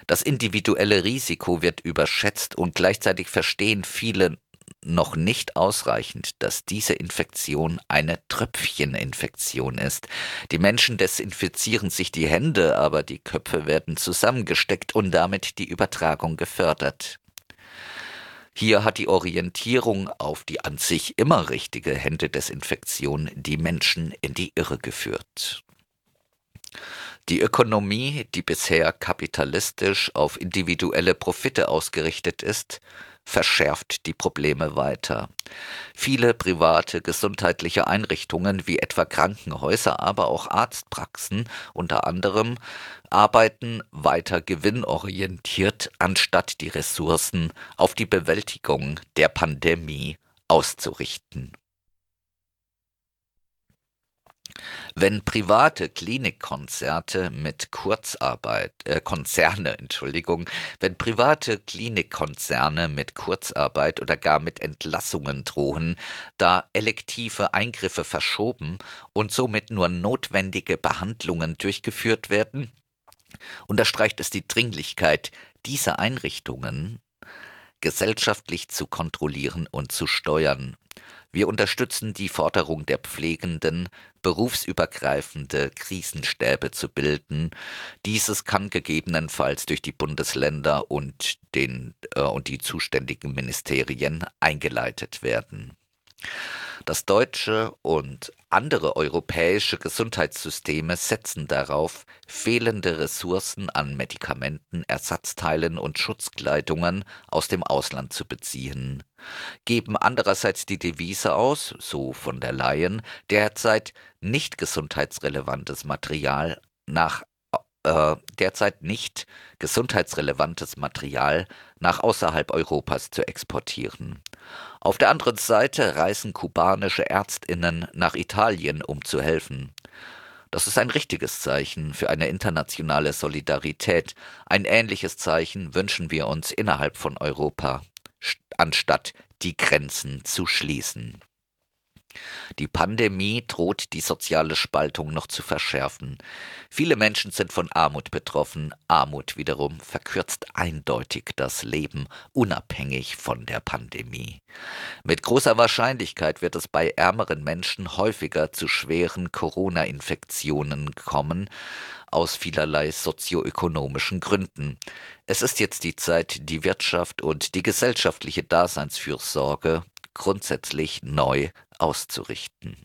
Das individuelle Risiko wird überschätzt und gleichzeitig verstehen viele noch nicht ausreichend, dass diese Infektion eine Tröpfcheninfektion ist. Die Menschen desinfizieren sich die Hände, aber die Köpfe werden zusammengesteckt und damit die Übertragung gefördert. Hier hat die Orientierung auf die an sich immer richtige Händedesinfektion die Menschen in die Irre geführt. Die Ökonomie, die bisher kapitalistisch auf individuelle Profite ausgerichtet ist, verschärft die Probleme weiter. Viele private gesundheitliche Einrichtungen wie etwa Krankenhäuser, aber auch Arztpraxen unter anderem arbeiten weiter gewinnorientiert, anstatt die Ressourcen auf die Bewältigung der Pandemie auszurichten. Wenn private Klinikkonzerte mit Kurzarbeit, äh, Konzerne, Entschuldigung, wenn private Klinikkonzerne mit Kurzarbeit oder gar mit Entlassungen drohen, da elektive Eingriffe verschoben und somit nur notwendige Behandlungen durchgeführt werden, unterstreicht es die Dringlichkeit, diese Einrichtungen gesellschaftlich zu kontrollieren und zu steuern. Wir unterstützen die Forderung der Pflegenden, berufsübergreifende Krisenstäbe zu bilden. Dieses kann gegebenenfalls durch die Bundesländer und, den, äh, und die zuständigen Ministerien eingeleitet werden. Das deutsche und andere europäische Gesundheitssysteme setzen darauf, fehlende Ressourcen an Medikamenten, Ersatzteilen und Schutzkleidungen aus dem Ausland zu beziehen, geben andererseits die Devise aus, so von der Leyen, derzeit nicht gesundheitsrelevantes Material nach äh, derzeit nicht gesundheitsrelevantes Material nach außerhalb Europas zu exportieren. Auf der anderen Seite reisen kubanische Ärztinnen nach Italien, um zu helfen. Das ist ein richtiges Zeichen für eine internationale Solidarität. Ein ähnliches Zeichen wünschen wir uns innerhalb von Europa, anstatt die Grenzen zu schließen. Die Pandemie droht die soziale Spaltung noch zu verschärfen. Viele Menschen sind von Armut betroffen. Armut wiederum verkürzt eindeutig das Leben, unabhängig von der Pandemie. Mit großer Wahrscheinlichkeit wird es bei ärmeren Menschen häufiger zu schweren Corona-Infektionen kommen, aus vielerlei sozioökonomischen Gründen. Es ist jetzt die Zeit, die Wirtschaft und die gesellschaftliche Daseinsfürsorge grundsätzlich neu auszurichten.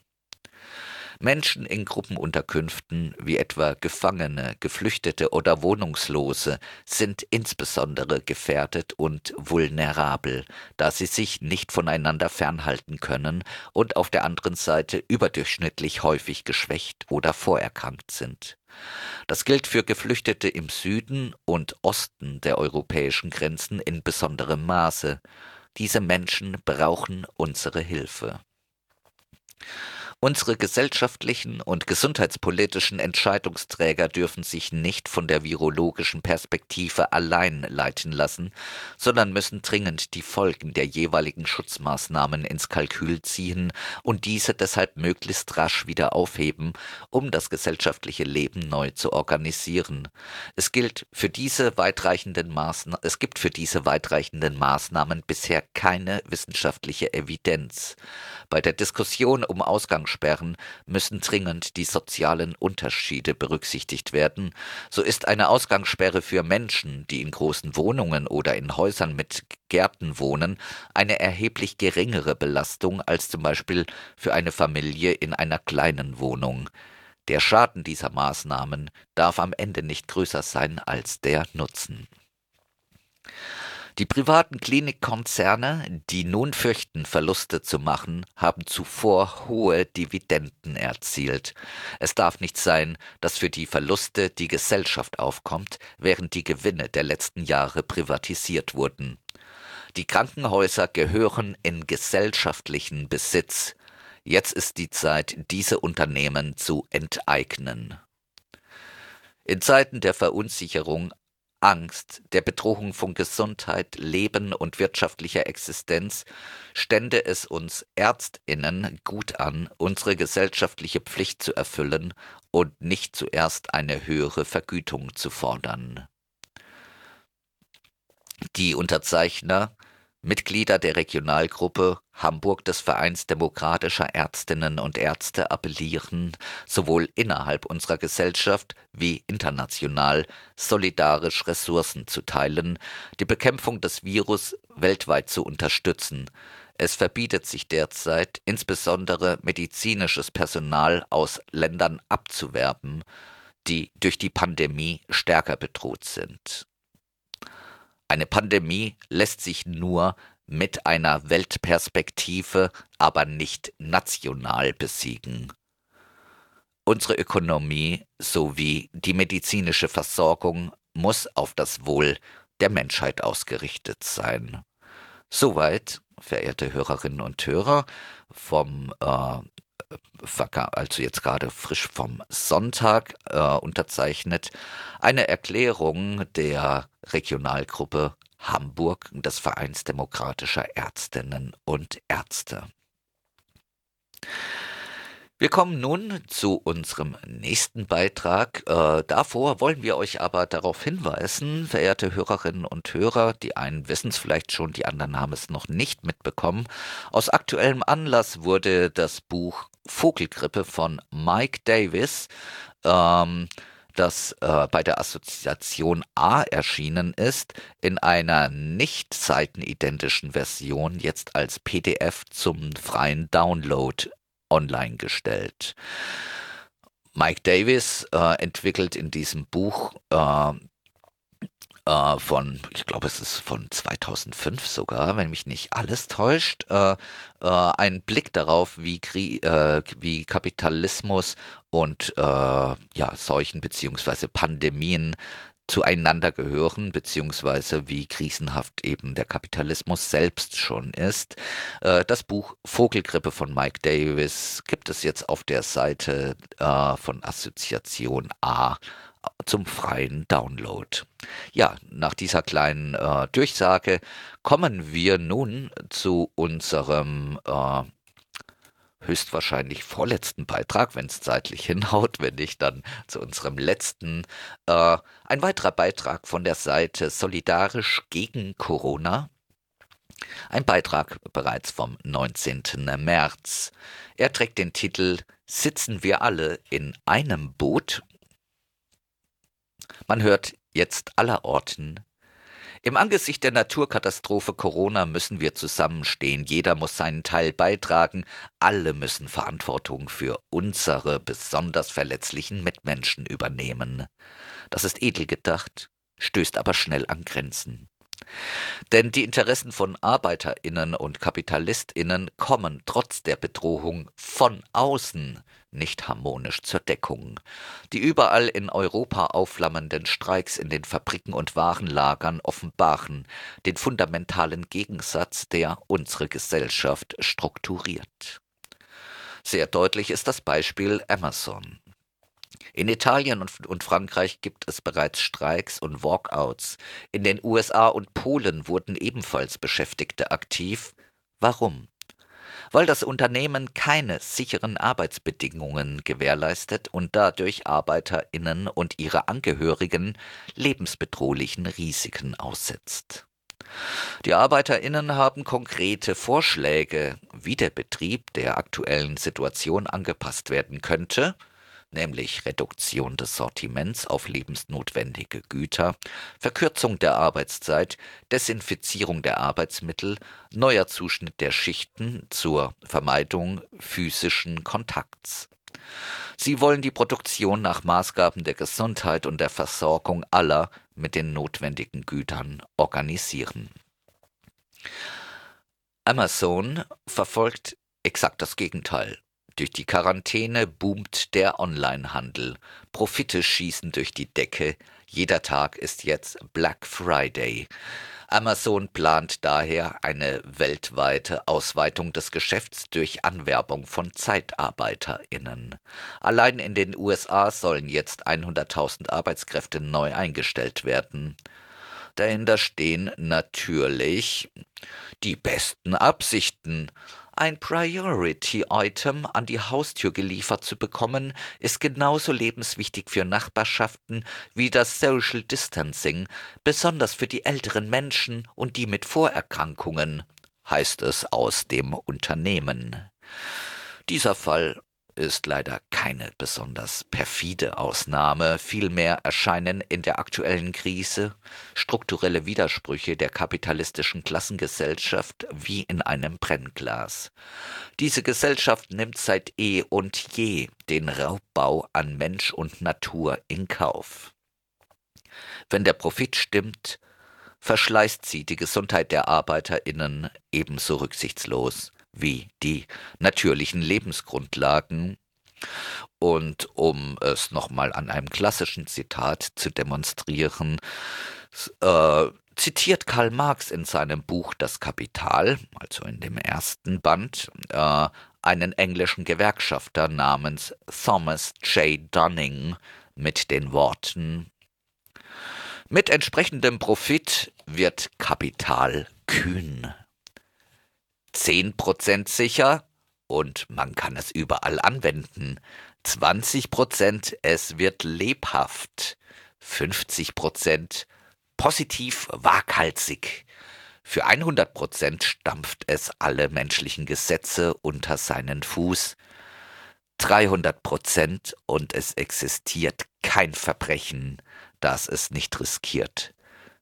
Menschen in Gruppenunterkünften wie etwa Gefangene, Geflüchtete oder Wohnungslose sind insbesondere gefährdet und vulnerabel, da sie sich nicht voneinander fernhalten können und auf der anderen Seite überdurchschnittlich häufig geschwächt oder vorerkrankt sind. Das gilt für Geflüchtete im Süden und Osten der europäischen Grenzen in besonderem Maße. Diese Menschen brauchen unsere Hilfe. Unsere gesellschaftlichen und gesundheitspolitischen Entscheidungsträger dürfen sich nicht von der virologischen Perspektive allein leiten lassen, sondern müssen dringend die Folgen der jeweiligen Schutzmaßnahmen ins Kalkül ziehen und diese deshalb möglichst rasch wieder aufheben, um das gesellschaftliche Leben neu zu organisieren. Es gilt für diese weitreichenden Maßnahmen, es gibt für diese weitreichenden Maßnahmen bisher keine wissenschaftliche Evidenz. Bei der Diskussion um Ausgangs Ausgangssperren müssen dringend die sozialen Unterschiede berücksichtigt werden. So ist eine Ausgangssperre für Menschen, die in großen Wohnungen oder in Häusern mit Gärten wohnen, eine erheblich geringere Belastung als zum Beispiel für eine Familie in einer kleinen Wohnung. Der Schaden dieser Maßnahmen darf am Ende nicht größer sein als der Nutzen. Die privaten Klinikkonzerne, die nun fürchten, Verluste zu machen, haben zuvor hohe Dividenden erzielt. Es darf nicht sein, dass für die Verluste die Gesellschaft aufkommt, während die Gewinne der letzten Jahre privatisiert wurden. Die Krankenhäuser gehören in gesellschaftlichen Besitz. Jetzt ist die Zeit, diese Unternehmen zu enteignen. In Zeiten der Verunsicherung Angst, der Bedrohung von Gesundheit, Leben und wirtschaftlicher Existenz stände es uns Ärztinnen gut an, unsere gesellschaftliche Pflicht zu erfüllen und nicht zuerst eine höhere Vergütung zu fordern. Die Unterzeichner Mitglieder der Regionalgruppe Hamburg des Vereins demokratischer Ärztinnen und Ärzte appellieren, sowohl innerhalb unserer Gesellschaft wie international solidarisch Ressourcen zu teilen, die Bekämpfung des Virus weltweit zu unterstützen. Es verbietet sich derzeit, insbesondere medizinisches Personal aus Ländern abzuwerben, die durch die Pandemie stärker bedroht sind. Eine Pandemie lässt sich nur mit einer Weltperspektive, aber nicht national besiegen. Unsere Ökonomie sowie die medizinische Versorgung muss auf das Wohl der Menschheit ausgerichtet sein. Soweit, verehrte Hörerinnen und Hörer, vom äh, also jetzt gerade frisch vom Sonntag äh, unterzeichnet, eine Erklärung der Regionalgruppe Hamburg des Vereins demokratischer Ärztinnen und Ärzte. Wir kommen nun zu unserem nächsten Beitrag. Äh, davor wollen wir euch aber darauf hinweisen, verehrte Hörerinnen und Hörer, die einen wissen es vielleicht schon, die anderen haben es noch nicht mitbekommen. Aus aktuellem Anlass wurde das Buch Vogelgrippe von Mike Davis ähm, das äh, bei der Assoziation A erschienen ist, in einer nicht seitenidentischen Version jetzt als PDF zum freien Download online gestellt. Mike Davis äh, entwickelt in diesem Buch äh, äh, von, ich glaube, es ist von 2005 sogar, wenn mich nicht alles täuscht, äh, äh, einen Blick darauf, wie, Kri äh, wie Kapitalismus und äh, ja, Seuchen beziehungsweise Pandemien zueinander gehören, beziehungsweise wie krisenhaft eben der Kapitalismus selbst schon ist. Äh, das Buch Vogelgrippe von Mike Davis gibt es jetzt auf der Seite von Assoziation A zum freien Download. Ja, nach dieser kleinen äh, Durchsage kommen wir nun zu unserem äh, höchstwahrscheinlich vorletzten Beitrag, wenn es zeitlich hinhaut, wenn nicht dann zu unserem letzten. Äh, ein weiterer Beitrag von der Seite Solidarisch gegen Corona. Ein Beitrag bereits vom 19. März. Er trägt den Titel Sitzen wir alle in einem Boot? Man hört jetzt allerorten im Angesicht der Naturkatastrophe Corona müssen wir zusammenstehen, jeder muss seinen Teil beitragen, alle müssen Verantwortung für unsere besonders verletzlichen Mitmenschen übernehmen. Das ist edel gedacht, stößt aber schnell an Grenzen. Denn die Interessen von Arbeiterinnen und Kapitalistinnen kommen trotz der Bedrohung von außen nicht harmonisch zur Deckung. Die überall in Europa aufflammenden Streiks in den Fabriken und Warenlagern offenbaren den fundamentalen Gegensatz, der unsere Gesellschaft strukturiert. Sehr deutlich ist das Beispiel Amazon. In Italien und, und, Frankreich gibt es bereits Streiks und Walkouts. In den USA und Polen wurden ebenfalls Beschäftigte aktiv. Warum? Weil das Unternehmen keine sicheren Arbeitsbedingungen gewährleistet und dadurch Arbeiterinnen und ihre Angehörigen lebensbedrohlichen Risiken aussetzt. Die Arbeiterinnen haben konkrete Vorschläge, wie der Betrieb der aktuellen Situation angepasst werden könnte, nämlich Reduktion des Sortiments auf lebensnotwendige Güter, Verkürzung der Arbeitszeit, Desinfizierung der Arbeitsmittel, neuer Zuschnitt der Schichten zur Vermeidung physischen Kontakts. Sie wollen die Produktion nach Maßgaben der Gesundheit und der Versorgung aller mit den notwendigen Gütern organisieren. Amazon verfolgt exakt das Gegenteil. Durch die Quarantäne boomt der Onlinehandel. Profite schießen durch die Decke. Jeder Tag ist jetzt Black Friday. Amazon plant daher eine weltweite Ausweitung des Geschäfts durch Anwerbung von ZeitarbeiterInnen. Allein in den USA sollen jetzt 100.000 Arbeitskräfte neu eingestellt werden. Dahinter stehen natürlich die besten Absichten. Ein Priority-Item an die Haustür geliefert zu bekommen, ist genauso lebenswichtig für Nachbarschaften wie das Social Distancing, besonders für die älteren Menschen und die mit Vorerkrankungen, heißt es aus dem Unternehmen. Dieser Fall ist leider keine besonders perfide Ausnahme, vielmehr erscheinen in der aktuellen Krise strukturelle Widersprüche der kapitalistischen Klassengesellschaft wie in einem Brennglas. Diese Gesellschaft nimmt seit eh und je den Raubbau an Mensch und Natur in Kauf. Wenn der Profit stimmt, verschleißt sie die Gesundheit der Arbeiterinnen ebenso rücksichtslos wie die natürlichen Lebensgrundlagen. Und um es nochmal an einem klassischen Zitat zu demonstrieren, äh, zitiert Karl Marx in seinem Buch Das Kapital, also in dem ersten Band, äh, einen englischen Gewerkschafter namens Thomas J. Dunning mit den Worten Mit entsprechendem Profit wird Kapital kühn. 10% sicher und man kann es überall anwenden. 20% es wird lebhaft. 50% positiv waghalsig. Für 100% stampft es alle menschlichen Gesetze unter seinen Fuß. 300% und es existiert kein Verbrechen, das es nicht riskiert,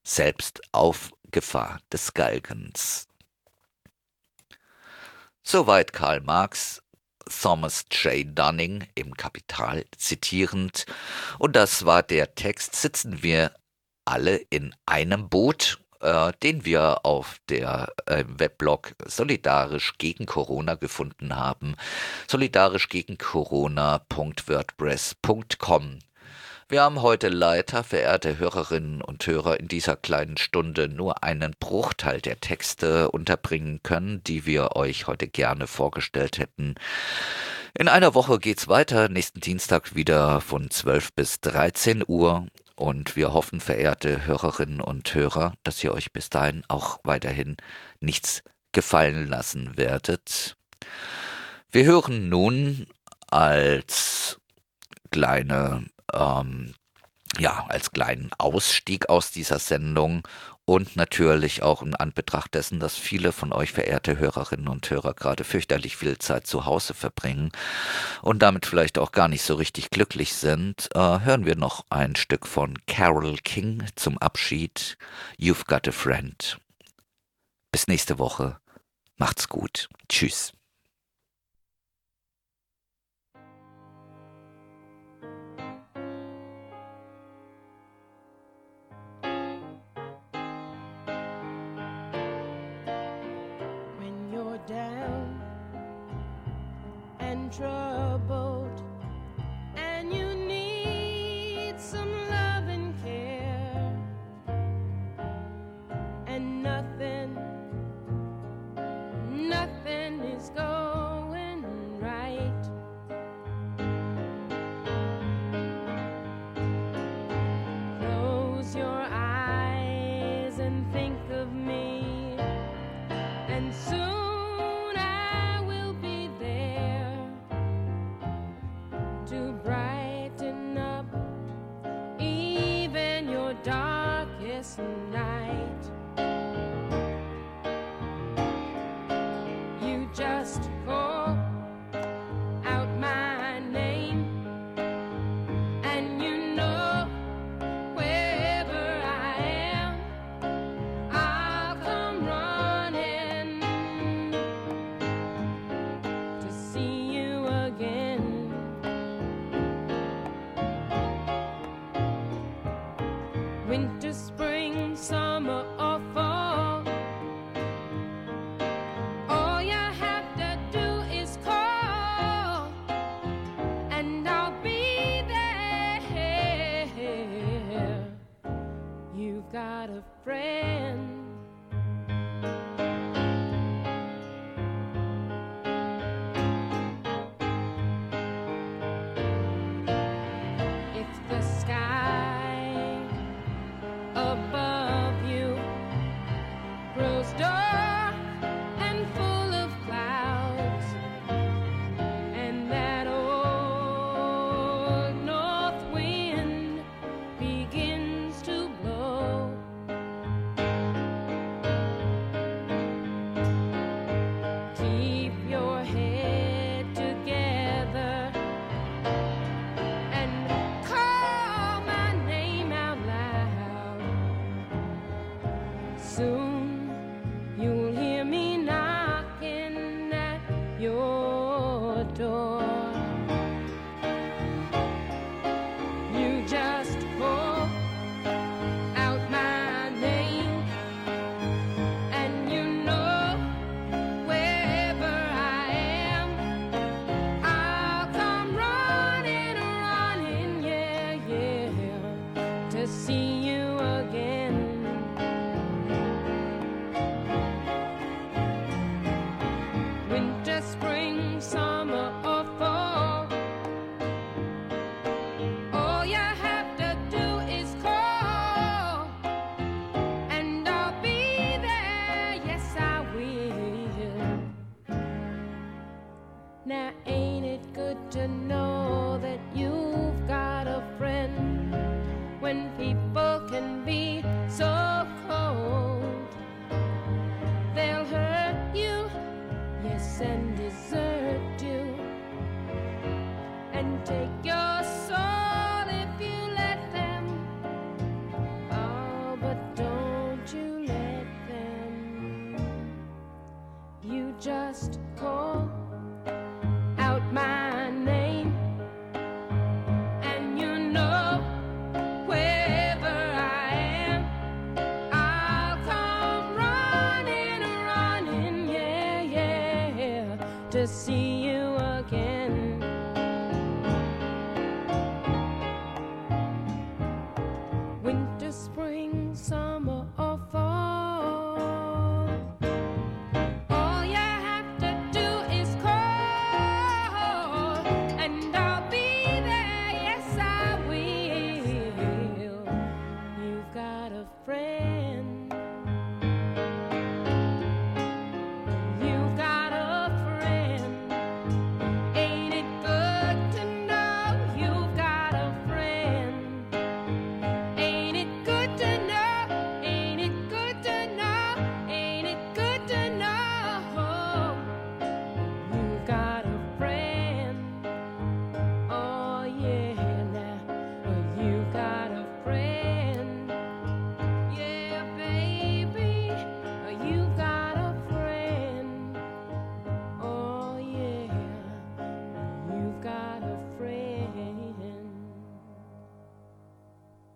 selbst auf Gefahr des Galgens. Soweit Karl Marx Thomas J. Dunning im Kapital zitierend. Und das war der Text, sitzen wir alle in einem Boot, äh, den wir auf der äh, Weblog Solidarisch gegen Corona gefunden haben. Solidarisch gegen Corona.wordpress.com. Wir haben heute leider, verehrte Hörerinnen und Hörer, in dieser kleinen Stunde nur einen Bruchteil der Texte unterbringen können, die wir euch heute gerne vorgestellt hätten. In einer Woche geht's weiter, nächsten Dienstag wieder von 12 bis 13 Uhr. Und wir hoffen, verehrte Hörerinnen und Hörer, dass ihr euch bis dahin auch weiterhin nichts gefallen lassen werdet. Wir hören nun als kleine ähm, ja, als kleinen Ausstieg aus dieser Sendung und natürlich auch in Anbetracht dessen, dass viele von euch, verehrte Hörerinnen und Hörer, gerade fürchterlich viel Zeit zu Hause verbringen und damit vielleicht auch gar nicht so richtig glücklich sind, äh, hören wir noch ein Stück von Carol King zum Abschied. You've got a friend. Bis nächste Woche. Macht's gut. Tschüss. winter, spring, summer, or fall. All you have to do is call, and I'll be there. You've got a friend. Now